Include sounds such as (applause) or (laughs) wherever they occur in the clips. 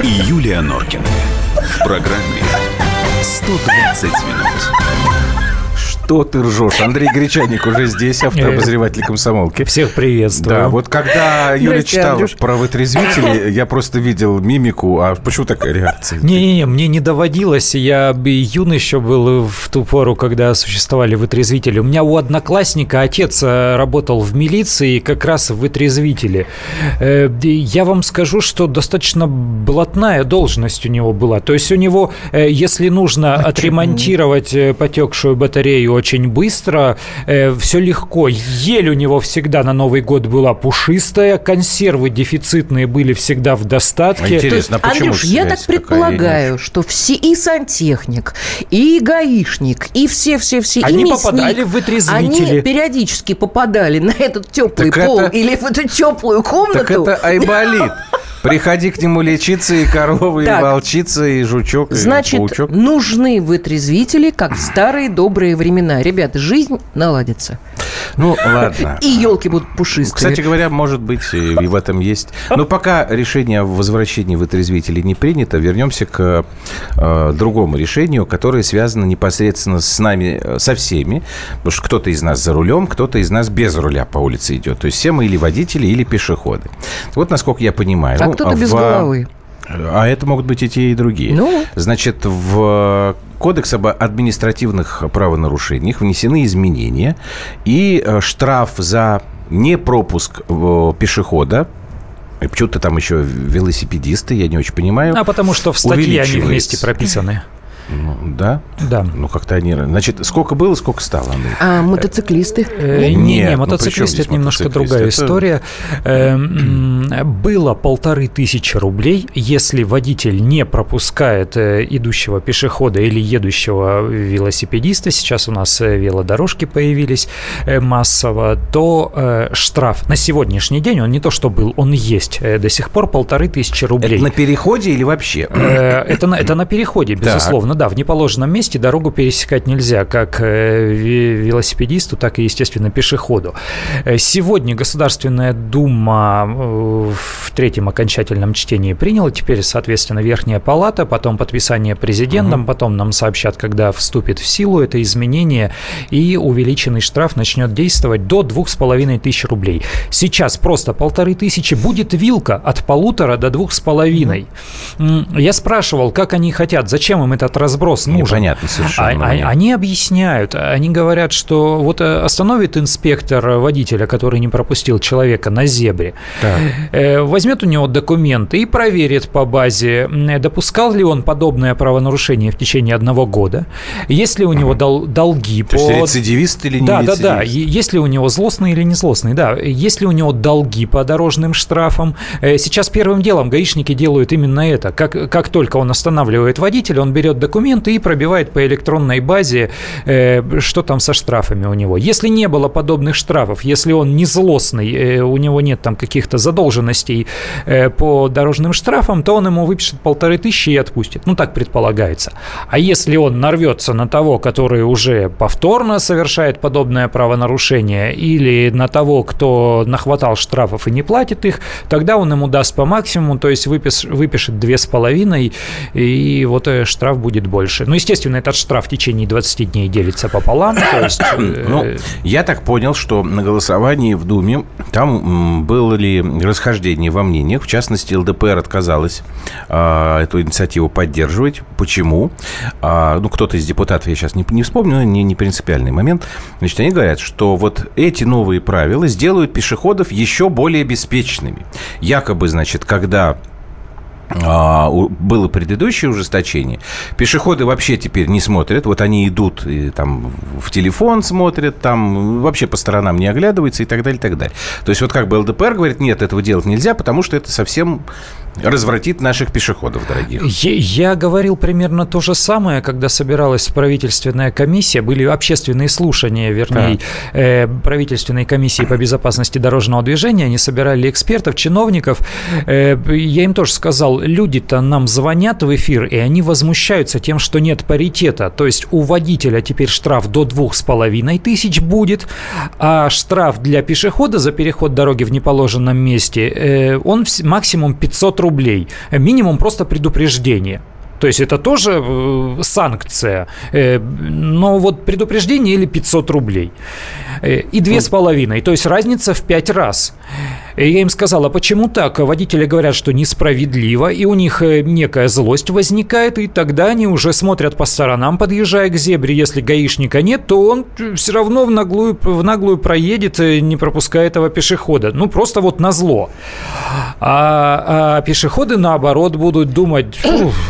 и Юлия Норкина. В программе «120 минут». Что ты ржешь? Андрей Гречаник уже здесь, автообозреватель комсомолки. Всех приветствую. Да, вот когда Юля читала про вытрезвители, я просто видел мимику. А почему такая реакция? Не-не-не, мне не доводилось. Я юный еще был в ту пору, когда существовали вытрезвители. У меня у одноклассника отец э, работал в милиции как раз в вытрезвителе. Э, я вам скажу, что достаточно блатная должность у него была. То есть у него, э, если нужно отремонтировать потекшую батарею очень быстро, э, все легко. Ель у него всегда на Новый год была пушистая, консервы дефицитные были всегда в достатке. Интересно, есть, почему Андрюш, я так предполагаю, что все и сантехник, и гаишник, и все-все-все, и Они мясник, попадали в вытрезвители. Они периодически попадали на этот теплый так пол это... или в эту теплую комнату. Так это (laughs) айболит. Приходи к нему лечиться, и корова, так, и волчица, и жучок, значит, и паучок. нужны вытрезвители, как в старые добрые времена. Ребята, жизнь наладится. Ну, ладно. И елки будут пушистые. Кстати говоря, может быть, и в этом есть. Но пока решение о возвращении вытрезвителей не принято, вернемся к э, другому решению, которое связано непосредственно с нами, э, со всеми. Потому что кто-то из нас за рулем, кто-то из нас без руля по улице идет. То есть все мы или водители, или пешеходы. Вот насколько я понимаю. А кто-то без головы. А это могут быть и те, и другие. Ну? Значит, в Кодекс об административных правонарушениях внесены изменения, и э, штраф за непропуск э, пешехода Почему-то там еще велосипедисты, я не очень понимаю. А потому что в статье они вместе прописаны. Ну, да? Да. Ну, как-то они... Значит, сколько было, сколько стало? Андрей? А мотоциклисты? Э, не, не, ну, мотоциклисты – это немножко другая история. Э, было полторы тысячи рублей, если водитель не пропускает э, идущего пешехода или едущего велосипедиста, сейчас у нас велодорожки появились массово, то штраф на сегодняшний день, он не то что был, он есть до сих пор полторы тысячи рублей. Это на переходе или вообще? Это на, это на переходе, безусловно, да, в неположенном месте дорогу пересекать нельзя, как э, велосипедисту, так и, естественно, пешеходу. Э, сегодня Государственная Дума э, в третьем окончательном чтении приняла, теперь, соответственно, Верхняя Палата, потом подписание президентом, угу. потом нам сообщат, когда вступит в силу это изменение, и увеличенный штраф начнет действовать до двух с половиной тысяч рублей. Сейчас просто полторы тысячи будет вилка от полутора до двух с половиной. Я спрашивал, как они хотят, зачем им этот разброс нужен. Непонятно совершенно. А, они объясняют, они говорят, что вот э, остановит инспектор водителя, который не пропустил человека на зебре, так. Э, возьмет у него документы и проверит по базе, допускал ли он подобное правонарушение в течение одного года, есть ли у него дол- долги. То по... есть рецидивист или не Да, рецидивист? да, да. Есть ли у него злостный или не злостный, да. Есть ли у него долги по дорожным штрафам. Э, сейчас первым делом гаишники делают именно это. Как, как только он останавливает водителя, он берет документы, документы и пробивает по электронной базе, э, что там со штрафами у него. Если не было подобных штрафов, если он не злостный, э, у него нет там каких-то задолженностей э, по дорожным штрафам, то он ему выпишет полторы тысячи и отпустит. Ну, так предполагается. А если он нарвется на того, который уже повторно совершает подобное правонарушение, или на того, кто нахватал штрафов и не платит их, тогда он ему даст по максимуму, то есть выпиш, выпишет две с половиной, и вот э, штраф будет больше. Ну, естественно, этот штраф в течение 20 дней делится пополам. То есть, (coughs) э, ну, я так понял, что на голосовании в Думе там было ли расхождение во мнениях. В частности, ЛДПР отказалась а, эту инициативу поддерживать. Почему? А, ну, кто-то из депутатов, я сейчас не, не вспомню, но не, не принципиальный момент. Значит, они говорят, что вот эти новые правила сделают пешеходов еще более беспечными. Якобы, значит, когда было предыдущее ужесточение. Пешеходы вообще теперь не смотрят. Вот они идут и, там в телефон смотрят, там вообще по сторонам не оглядываются и так далее, и так далее. То есть вот как бы ЛДПР говорит, нет, этого делать нельзя, потому что это совсем развратит наших пешеходов, дорогих. Я, я говорил примерно то же самое, когда собиралась правительственная комиссия, были общественные слушания, вернее, да. э, правительственной комиссии по безопасности дорожного движения, они собирали экспертов, чиновников. Э, я им тоже сказал, люди-то нам звонят в эфир, и они возмущаются тем, что нет паритета. То есть у водителя теперь штраф до двух с половиной тысяч будет, а штраф для пешехода за переход дороги в неположенном месте, э, он максимум 500 рублей. Минимум просто предупреждение. То есть это тоже э, санкция. Э, но вот предупреждение или 500 рублей. Э, и две с половиной. То есть разница в пять раз. Я им сказал, а почему так? Водители говорят, что несправедливо, и у них некая злость возникает, и тогда они уже смотрят по сторонам, подъезжая к зебре. Если гаишника нет, то он все равно в наглую, в наглую проедет, не пропуская этого пешехода. Ну, просто вот на зло. А, а пешеходы, наоборот, будут думать,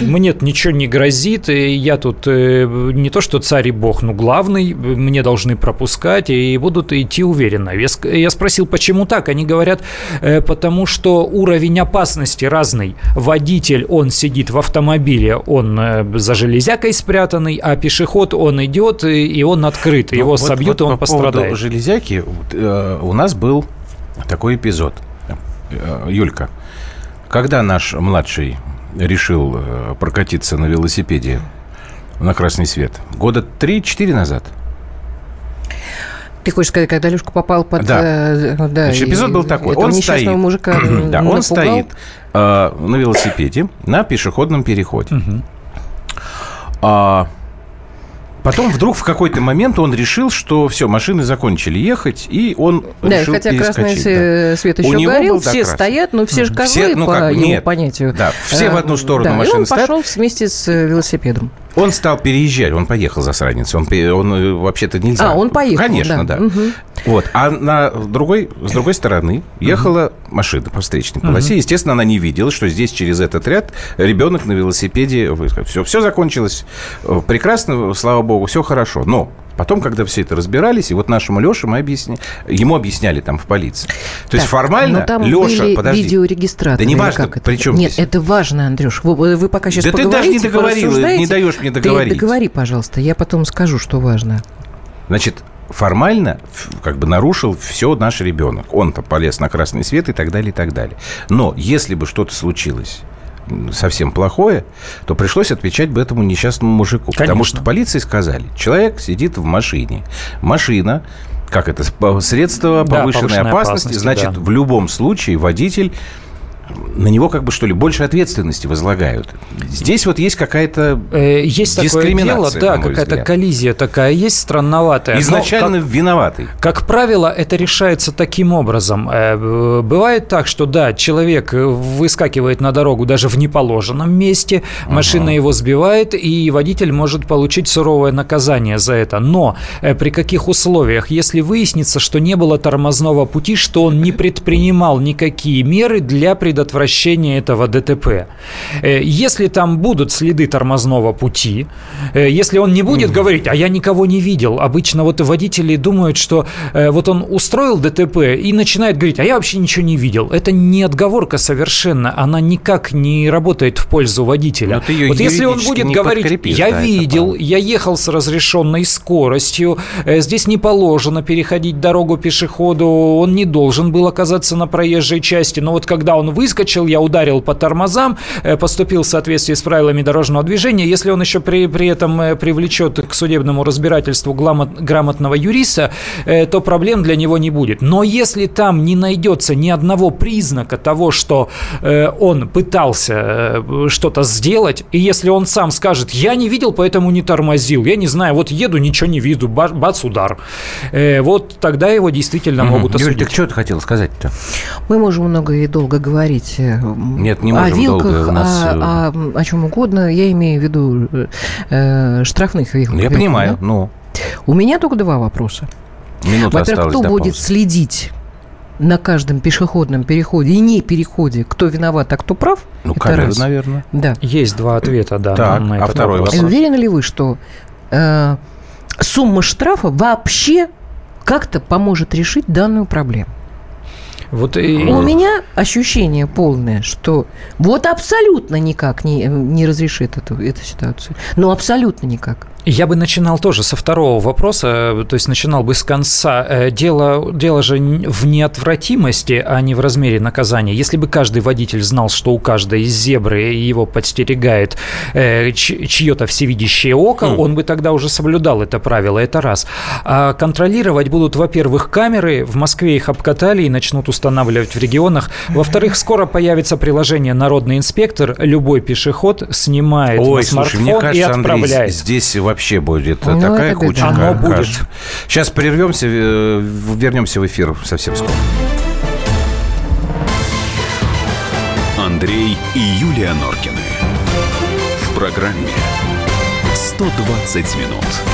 мне ничего не грозит, я тут э, не то что царь и бог, но главный, мне должны пропускать и будут идти уверенно. Я спросил, почему так? Они говорят, э, потому что уровень опасности разный. Водитель, он сидит в автомобиле, он э, за железякой спрятанный, а пешеход, он идет и он открыт, ну, его вот, собьют, вот и он по пострадает. По железяки у нас был такой эпизод. Юлька, когда наш младший решил э, прокатиться на велосипеде на красный свет? Года 3-4 назад. Ты хочешь сказать, когда Лешка попал под... Да. Э, да Значит, эпизод был такой. Он стоит, (clears throat) мужика да, он стоит э, на велосипеде на пешеходном переходе. Угу. А, Потом вдруг в какой-то момент он решил, что все, машины закончили ехать, и он да, решил хотя красный да. свет еще У горел, все красный. стоят, но все же козлы все, ну, как, по нет, его понятию. Да, все в одну сторону да, машины и он стоят. пошел вместе с э, велосипедом. Он стал переезжать, он поехал за засранец, он, он э, вообще-то нельзя. А, он поехал, Конечно, да. да. Угу. Вот, а на другой, с другой стороны ехала угу. машина по встречной полосе. Угу. Естественно, она не видела, что здесь через этот ряд ребенок на велосипеде. Все, все закончилось э, прекрасно, слава богу, все хорошо. Но Потом, когда все это разбирались, и вот нашему Леше мы объясняли, ему объясняли там в полиции. То так, есть формально но там Леша, были подожди. видеорегистраторы. Да не важно, как при чем Нет, здесь? это важно, Андрюш. Вы, вы пока сейчас Да ты даже не договорил, не даешь мне договорить. Ты договори, пожалуйста, я потом скажу, что важно. Значит, формально как бы нарушил все наш ребенок. Он-то полез на красный свет и так далее, и так далее. Но если бы что-то случилось совсем плохое, то пришлось отвечать бы этому несчастному мужику. Конечно. Потому что полиции сказали, человек сидит в машине. Машина как это, средство повышенной, да, повышенной опасности, опасности, значит, да. в любом случае водитель на него как бы что ли больше ответственности возлагают. Здесь вот есть какая-то э, есть дискриминация. Такое дело, да, какая-то коллизия такая есть странноватая. Изначально как, виноватый. Как правило, это решается таким образом. Э, бывает так, что да, человек выскакивает на дорогу даже в неположенном месте, машина uh-huh. его сбивает, и водитель может получить суровое наказание за это. Но э, при каких условиях? Если выяснится, что не было тормозного пути, что он не предпринимал никакие меры для предотвращения предотвращения этого ДТП. Э, если там будут следы тормозного пути, э, если он не будет угу. говорить, а я никого не видел, обычно вот водители думают, что э, вот он устроил ДТП и начинает говорить, а я вообще ничего не видел. Это не отговорка совершенно, она никак не работает в пользу водителя. Вот если он будет говорить, я да, видел, я ехал с разрешенной скоростью, здесь не положено переходить дорогу пешеходу, он не должен был оказаться на проезжей части, но вот когда он вы выскочил, я ударил по тормозам, э, поступил в соответствии с правилами дорожного движения. Если он еще при, при этом э, привлечет к судебному разбирательству грамотного юриста, э, то проблем для него не будет. Но если там не найдется ни одного признака того, что он пытался что-то сделать, и если он сам скажет, я не видел, поэтому не тормозил, я не знаю, вот еду, ничего не виду, бац, удар, вот тогда его действительно могут осудить. Юль, так что ты хотел сказать-то? Мы можем много и долго говорить говорить э, Нет, не можем о вилках, долго. У нас... о, о, о чем угодно. Я имею в виду э, штрафных вилках. Я понимаю, да? ну. У меня только два вопроса. Минута Во-первых, кто будет паузы. следить на каждом пешеходном переходе и не переходе, кто виноват, а кто прав? Ну, это раз. наверное. Да. Есть два ответа, да. Так, на а второй вопрос. вопрос. Уверены ли вы, что э, сумма штрафа вообще как-то поможет решить данную проблему? Вот и... У меня ощущение полное, что вот абсолютно никак не, не разрешит эту, эту ситуацию. Ну, абсолютно никак. Я бы начинал тоже со второго вопроса, то есть начинал бы с конца. Э, дело, дело же в неотвратимости, а не в размере наказания. Если бы каждый водитель знал, что у каждой из зебры его подстерегает э, чье-то всевидящее око, mm. он бы тогда уже соблюдал это правило, это раз. А контролировать будут, во-первых, камеры, в Москве их обкатали и начнут устанавливать в регионах. Во-вторых, скоро появится приложение «Народный инспектор», любой пешеход снимает Ой, на смартфон слушай, мне кажется, и отправляет. Андрей, здесь вообще будет ну, такая куча. Оно будет. Сейчас прервемся, э, вернемся в эфир совсем скоро. Андрей и Юлия Норкины. В программе 120 минут.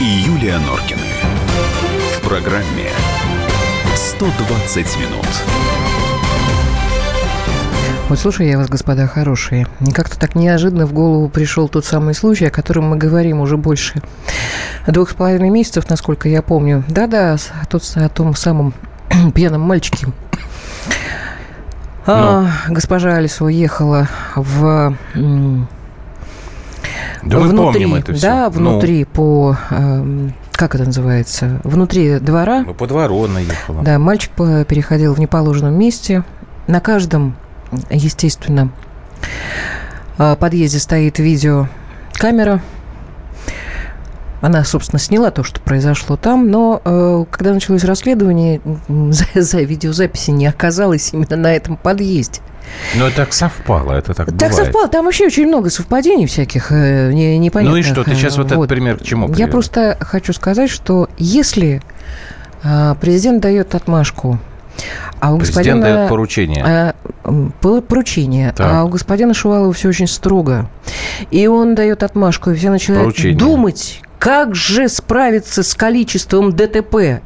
и Юлия Норкины программе 120 минут. Вот слушай я вас, господа хорошие, как-то так неожиданно в голову пришел тот самый случай, о котором мы говорим уже больше двух с половиной месяцев, насколько я помню. Да-да, тот, о том самом (clears throat) пьяном мальчике. А, ну. госпожа Алисова ехала в да внутри, мы помним это все. Да, внутри ну. по эм, как это называется, внутри двора. Ну, по двору она ехала. Да, мальчик переходил в неположенном месте. На каждом, естественно, а, подъезде стоит видеокамера. Она, собственно, сняла то, что произошло там, но э, когда началось расследование, за, (laughs) за видеозаписи не оказалось именно на этом подъезде. Но так совпало, это так Так бывает. совпало, там вообще очень много совпадений всяких э, не, непонятных. Ну и что, ты сейчас вот, вот этот пример к чему привел? Я просто хочу сказать, что если э, президент дает отмашку, а у Президент господина... дает поручение. Было поручение. Так. А у господина Шувалова все очень строго. И он дает отмашку, и все начинают поручение. думать, как же справиться с количеством ДТП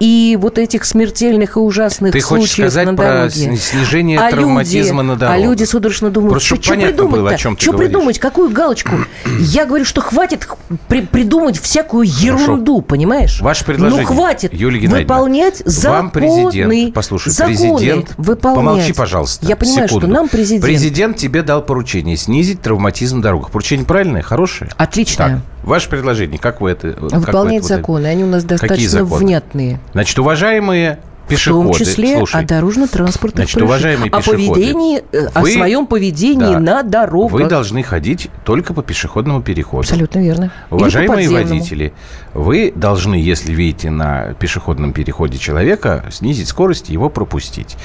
и вот этих смертельных и ужасных Ты случаев сказать на дороге? про снижение а травматизма люди, на дороге? А люди судорожно думают, Просто что, что придумать было, о чем ты Что говоришь. придумать? Какую галочку? (clears throat) Я говорю, что хватит при придумать всякую ерунду, Хорошо. понимаешь? Ваше предложение, Ну хватит Юлия выполнять законы. Вам президент, послушай, законы президент, выполнять. помолчи, пожалуйста, Я понимаю, секунду. что нам президент... Президент тебе дал поручение снизить травматизм на дорогах. Поручение правильное, хорошее? Отличное. Так, ваше предложение, как вы это Выполнять законы. Они у нас достаточно внятные. Значит, уважаемые пешеходы. В том числе Слушай, о дорожно-транспортных Значит, уважаемые пешеходы, о поведении, э, вы, о своем поведении да, на дорогах. Вы должны ходить только по пешеходному переходу. Абсолютно верно. Уважаемые водители, вы должны, если видите на пешеходном переходе человека, снизить скорость и его пропустить.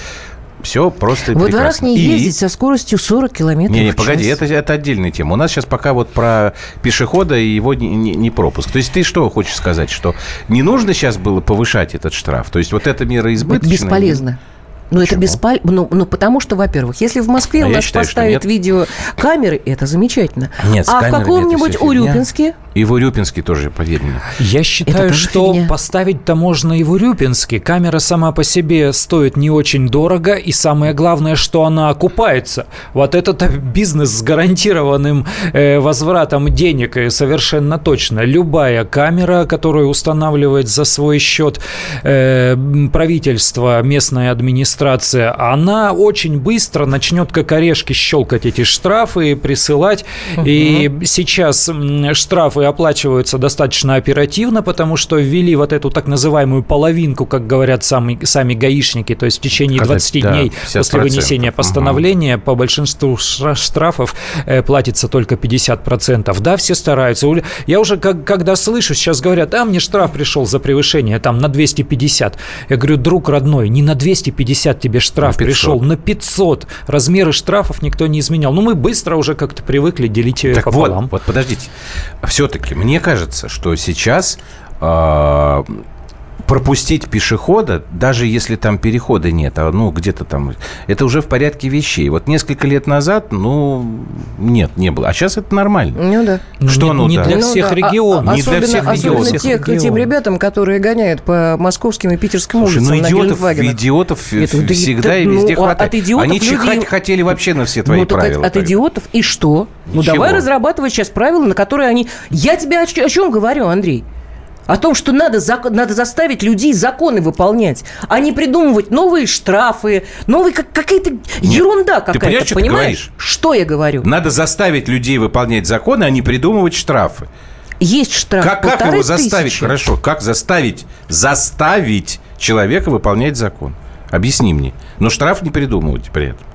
Все просто Во дворах не ездить и... со скоростью 40 километров не, не, в час. погоди, это, это отдельная тема. У нас сейчас пока вот про пешехода и его не, не, не пропуск. То есть ты что хочешь сказать, что не нужно сейчас было повышать этот штраф? То есть вот эта мера избыточная? Бесполезно. Ну, это бесполезно. Ну, ну, потому что, во-первых, если в Москве а у нас считаю, поставят видеокамеры, это замечательно. Нет, а в каком-нибудь Урюпинске? И в Урюпинске тоже, поверь мне. Я считаю, что поставить-то можно и в Урюпинске. Камера сама по себе стоит не очень дорого, и самое главное, что она окупается. Вот этот бизнес с гарантированным э, возвратом денег э, совершенно точно. Любая камера, которую устанавливает за свой счет э, правительство, местная администрация, она очень быстро начнет как орешки щелкать эти штрафы, присылать. Угу. И сейчас штрафы оплачиваются достаточно оперативно, потому что ввели вот эту так называемую половинку, как говорят сами, сами гаишники, то есть в течение 20 да, дней после вынесения постановления угу. по большинству штрафов э, платится только 50%. Да, все стараются. Я уже как, когда слышу, сейчас говорят, а мне штраф пришел за превышение там на 250. Я говорю, друг родной, не на 250 тебе штраф на пришел, на 500. Размеры штрафов никто не изменял. Ну, мы быстро уже как-то привыкли делить так пополам. Вот, вот подождите. Все-таки все-таки мне кажется, что сейчас э, пропустить пешехода, даже если там перехода нет, а ну где-то там, это уже в порядке вещей. Вот несколько лет назад, ну, нет, не было. А сейчас это нормально. Ну да. Что не, ну не да? для Ну всех да, а- регионов. а- Не для особенно, всех особенно регионов. тех- Регионов. тем ребятам, которые гоняют по московским и питерским Слушай, улицам ну на идиотов, Гелендвагенах. идиотов Это, да, всегда это, и ну, везде а хватает. от идиотов Они люди- чихать хотели вообще на все твои ну, правила. от, от идиотов и что? Ну, Ничего. давай разрабатывать сейчас правила, на которые они... Я тебе о, о чем говорю, Андрей? О том, что надо, зак- надо заставить людей законы выполнять, а не придумывать новые штрафы, новые как, какая-то ерунда какая-то, понимаешь, что ты понимаешь? говоришь? Что я говорю? Надо заставить людей выполнять законы, а не придумывать штрафы. Есть штраф Как, как его заставить? тысячи. Хорошо, как заставить, заставить человека выполнять закон? Объясни мне. Но штраф не придумывать при этом.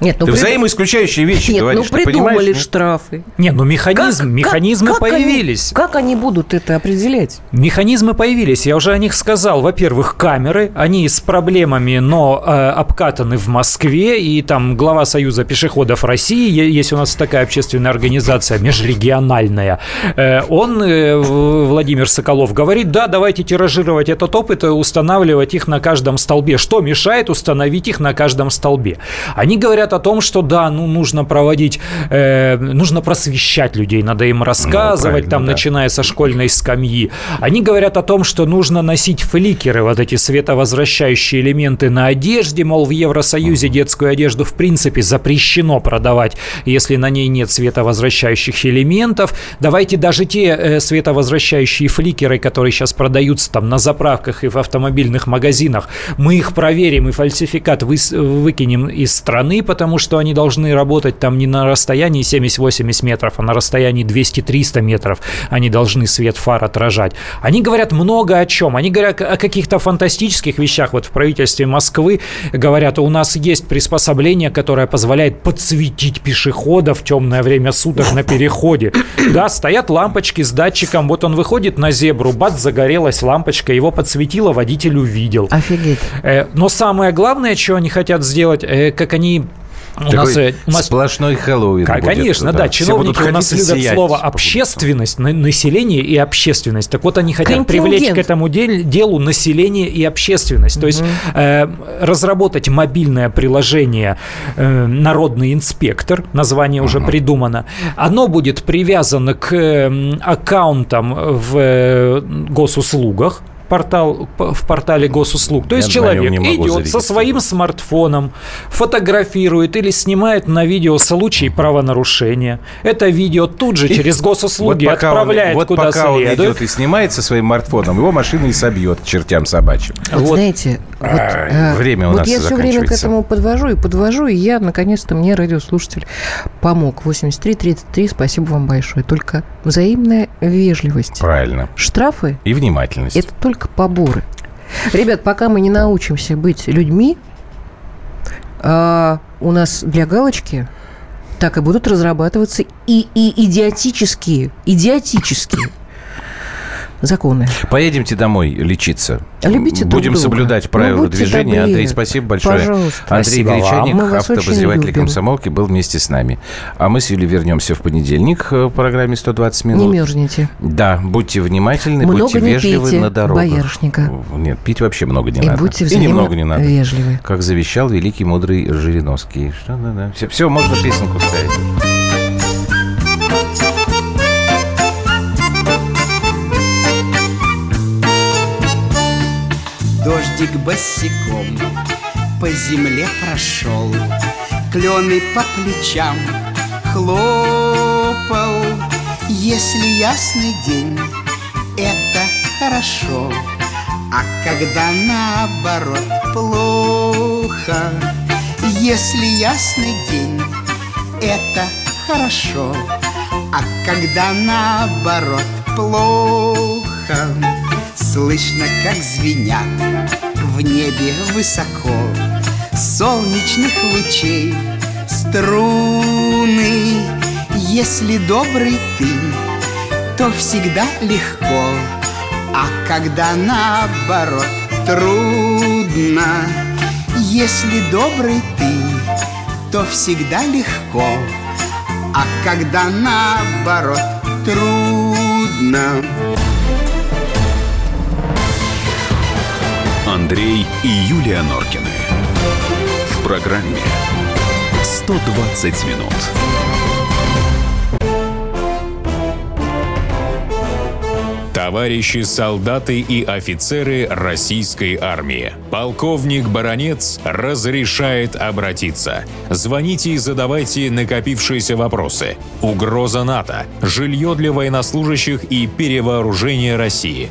Нет, ну, ты прид- взаимоисключающие вещи Нет, говоришь. ну придумали понимаешь, нет? штрафы. Не, ну механизм, Как- механизмы как- как они- появились. как они будут это определять? Механизмы появились, я уже о них сказал. Во-первых, камеры, они с проблемами, но э, обкатаны в Москве, и там глава Союза пешеходов России, есть у нас такая общественная организация межрегиональная, э, он, э, Владимир Соколов, говорит, да, давайте тиражировать этот опыт и устанавливать их на каждом столбе. Что мешает установить их на каждом столбе? Они говорят о том, что да, ну нужно проводить, э, нужно просвещать людей, надо им рассказывать, правильно, там, да. начиная со школьной скамьи. Они говорят о том, что нужно носить фликеры, вот эти световозвращающие элементы на одежде, мол, в Евросоюзе детскую одежду в принципе запрещено продавать, если на ней нет световозвращающих элементов. Давайте даже те э, световозвращающие фликеры, которые сейчас продаются там на заправках и в автомобильных магазинах, мы их проверим и фальсификат выс- выкинем из страны, потому что они должны работать там не на расстоянии 70-80 метров, а на расстоянии 200-300 метров. Они должны свет фар отражать. Они говорят много о чем. Они говорят о каких-то фантастических вещах. Вот в правительстве Москвы говорят, у нас есть приспособление, которое позволяет подсветить пешехода в темное время суток на переходе. Да, стоят лампочки с датчиком. Вот он выходит на зебру, бац, загорелась лампочка, его подсветило, водитель увидел. Офигеть. Э, Но самое главное, что они хотят сделать, э, как они у нас, у нас сплошной Хэллоуин будет, Конечно, да. Будут Чиновники у нас любят сиять слово общественность, на- население и общественность. Так вот, они хотят привлечь к этому дел- делу население и общественность. То есть э, разработать мобильное приложение э, Народный инспектор, название уже придумано. Оно будет привязано к э, аккаунтам в э, госуслугах портал, в портале госуслуг. То есть Я человек идет со своим смартфоном, фотографирует или снимает на видео случай правонарушения. Это видео тут же через госуслуги вот пока отправляет он, вот куда пока он следует. идет и снимает со своим смартфоном, его машина и собьет чертям собачьим. Вот, Вот. знаете, вот, э, время у вот нас я все время к этому подвожу и подвожу, и я, наконец-то, мне радиослушатель помог. 83-33, спасибо вам большое. Только взаимная вежливость. Правильно. Штрафы И внимательность. – это только поборы. Ребят, пока мы не научимся быть людьми, а, у нас для галочки так и будут разрабатываться и, и идиотические, идиотические законы. Поедемте домой лечиться. Любите друг Будем друга. соблюдать Ну, правила будьте движения. добры. Андрей, спасибо большое. Пожалуйста. Андрей Спасибо. Гречаник, любим. комсомолки, был вместе с нами. А мы с Юлей вернемся в понедельник э, в программе «120 минут». Не мерзните. Да, будьте внимательны, Много будьте не вежливы пейте на дорогах. боярышника. Нет, пить вообще много не И надо. будьте и немного не надо. вежливы. Как завещал великий мудрый Жириновский. Что, да, да. Все, все, можно песенку ставить. Дождик босиком по земле прошел, Клены по плечам хлопал. Если ясный день, это хорошо, А когда наоборот плохо, Если ясный день, это хорошо, А когда наоборот плохо, Слышно, как звенят в небе высоко Солнечных лучей струны. Если добрый ты, то всегда легко А когда наоборот трудно. Если добрый ты, то всегда легко А когда наоборот трудно Андрей и Юлия Норкины. В программе 120 минут. Товарищи солдаты и офицеры российской армии. Полковник Баронец разрешает обратиться. Звоните и задавайте накопившиеся вопросы. Угроза НАТО, жилье для военнослужащих и перевооружение России.